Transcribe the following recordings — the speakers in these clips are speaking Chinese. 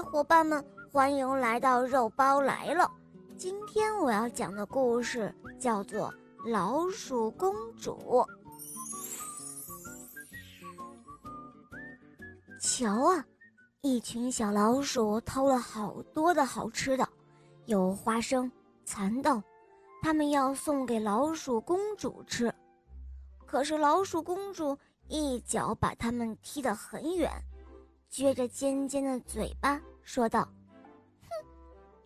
伙伴们，欢迎来到肉包来了。今天我要讲的故事叫做《老鼠公主》。瞧啊，一群小老鼠偷了好多的好吃的，有花生、蚕豆，他们要送给老鼠公主吃。可是老鼠公主一脚把它们踢得很远。撅着尖尖的嘴巴说道：“哼，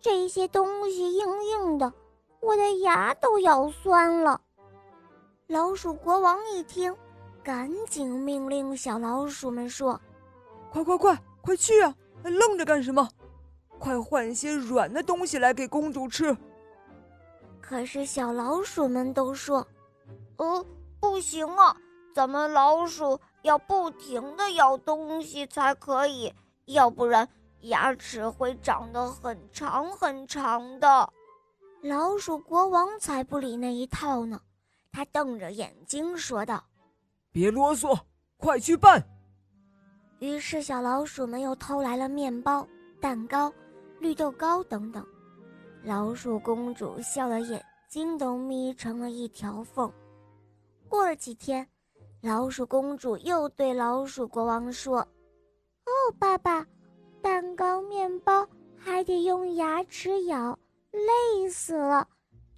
这些东西硬硬的，我的牙都咬酸了。”老鼠国王一听，赶紧命令小老鼠们说：“快快快，快去啊！还愣着干什么？快换些软的东西来给公主吃。”可是小老鼠们都说：“呃，不行啊，咱们老鼠。”要不停的咬东西才可以，要不然牙齿会长得很长很长的。老鼠国王才不理那一套呢，他瞪着眼睛说道：“别啰嗦，快去办！”于是小老鼠们又偷来了面包、蛋糕、绿豆糕等等。老鼠公主笑的眼睛都眯成了一条缝。过了几天。老鼠公主又对老鼠国王说：“哦，爸爸，蛋糕、面包还得用牙齿咬，累死了。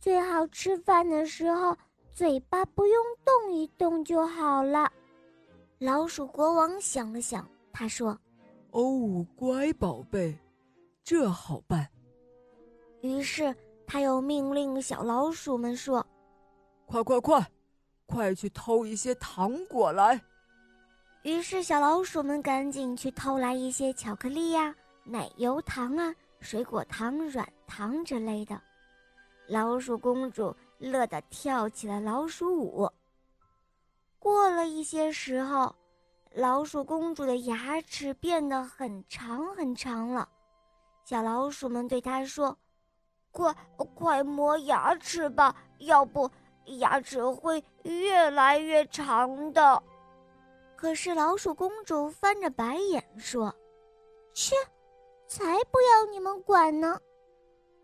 最好吃饭的时候嘴巴不用动一动就好了。”老鼠国王想了想，他说：“哦，乖宝贝，这好办。”于是他又命令小老鼠们说：“快快快！”快去偷一些糖果来！于是小老鼠们赶紧去偷来一些巧克力呀、奶油糖啊、水果糖、软糖之类的。老鼠公主乐得跳起了老鼠舞。过了一些时候，老鼠公主的牙齿变得很长很长了。小老鼠们对她说：“快快磨牙齿吧，要不……”牙齿会越来越长的，可是老鼠公主翻着白眼说：“切，才不要你们管呢！”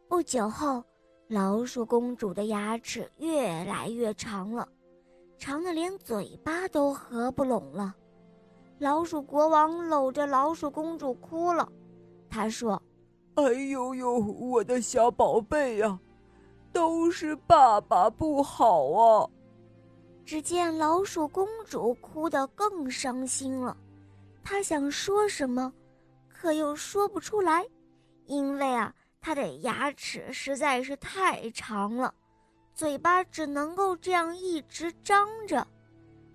不久后，老鼠公主的牙齿越来越长了，长的连嘴巴都合不拢了。老鼠国王搂着老鼠公主哭了，他说：“哎呦呦，我的小宝贝呀！”都是爸爸不好啊！只见老鼠公主哭得更伤心了，她想说什么，可又说不出来，因为啊，她的牙齿实在是太长了，嘴巴只能够这样一直张着。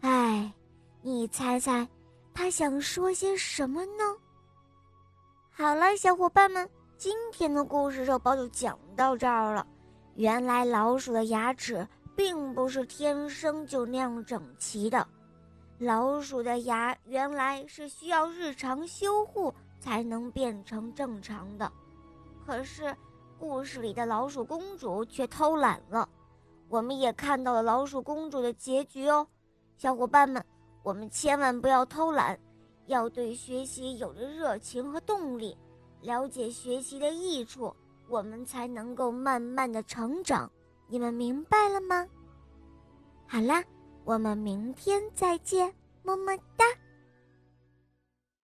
哎，你猜猜，她想说些什么呢？好了，小伙伴们，今天的故事肉包就讲到这儿了。原来老鼠的牙齿并不是天生就那样整齐的，老鼠的牙原来是需要日常修护才能变成正常的。可是，故事里的老鼠公主却偷懒了，我们也看到了老鼠公主的结局哦。小伙伴们，我们千万不要偷懒，要对学习有着热情和动力，了解学习的益处。我们才能够慢慢的成长，你们明白了吗？好啦，我们明天再见，么么哒。